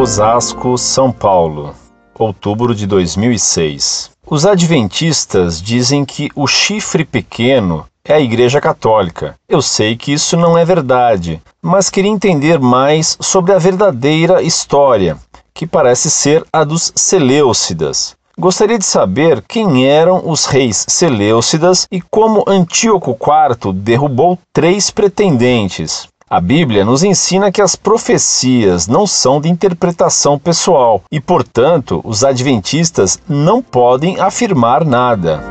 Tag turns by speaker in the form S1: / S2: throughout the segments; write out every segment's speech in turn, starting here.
S1: Osasco, São Paulo, outubro de 2006. Os adventistas dizem que o chifre pequeno é a Igreja Católica. Eu sei que isso não é verdade, mas queria entender mais sobre a verdadeira história, que parece ser a dos Seleucidas. Gostaria de saber quem eram os reis Seleucidas e como Antíoco IV derrubou três pretendentes. A Bíblia nos ensina que as profecias não são de interpretação pessoal e, portanto, os adventistas não podem afirmar nada.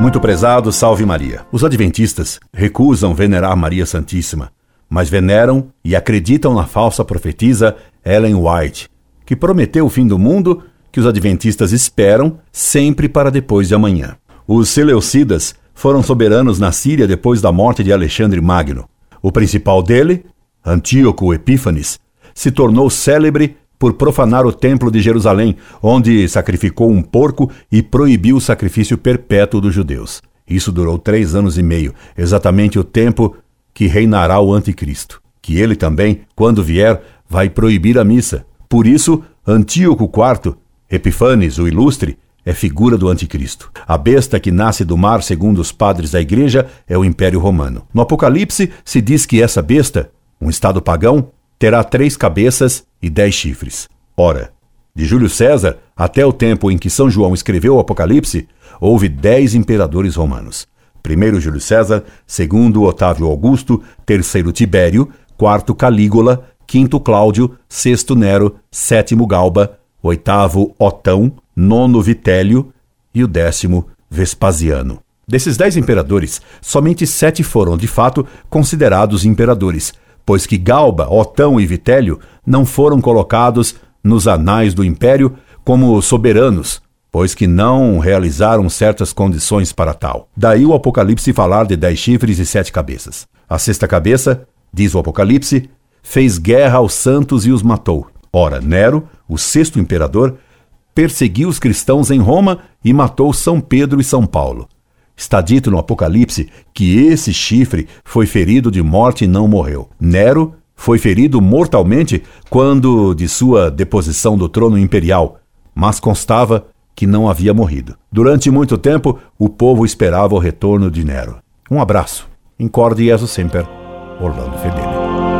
S2: Muito prezado, salve Maria. Os adventistas recusam venerar Maria Santíssima, mas veneram e acreditam na falsa profetisa Ellen White, que prometeu o fim do mundo que os adventistas esperam sempre para depois de amanhã. Os Seleucidas foram soberanos na Síria depois da morte de Alexandre Magno. O principal dele, Antíoco Epífanes, se tornou célebre por profanar o templo de Jerusalém, onde sacrificou um porco e proibiu o sacrifício perpétuo dos judeus. Isso durou três anos e meio, exatamente o tempo que reinará o anticristo. Que ele também, quando vier, vai proibir a missa. Por isso, Antíoco IV, Epifanes, o ilustre, é figura do anticristo. A besta que nasce do mar, segundo os padres da igreja, é o Império Romano. No Apocalipse se diz que essa besta, um estado pagão, terá três cabeças e dez chifres. Ora, de Júlio César até o tempo em que São João escreveu o Apocalipse, houve dez imperadores romanos. Primeiro Júlio César, segundo Otávio Augusto, terceiro Tibério, quarto Calígula, quinto Cláudio, sexto Nero, sétimo Galba, oitavo Otão, nono Vitélio e o décimo Vespasiano. Desses dez imperadores, somente sete foram, de fato, considerados imperadores, pois que Galba, Otão e Vitélio não foram colocados nos anais do império como soberanos, pois que não realizaram certas condições para tal. Daí o Apocalipse falar de dez chifres e sete cabeças. A sexta cabeça, diz o Apocalipse, fez guerra aos santos e os matou. Ora, Nero, o sexto imperador, perseguiu os cristãos em Roma e matou São Pedro e São Paulo. Está dito no Apocalipse que esse chifre foi ferido de morte e não morreu. Nero foi ferido mortalmente quando de sua deposição do trono imperial, mas constava que não havia morrido. Durante muito tempo, o povo esperava o retorno de Nero. Um abraço. Incorde Jesus Semper, Orlando Fedeli.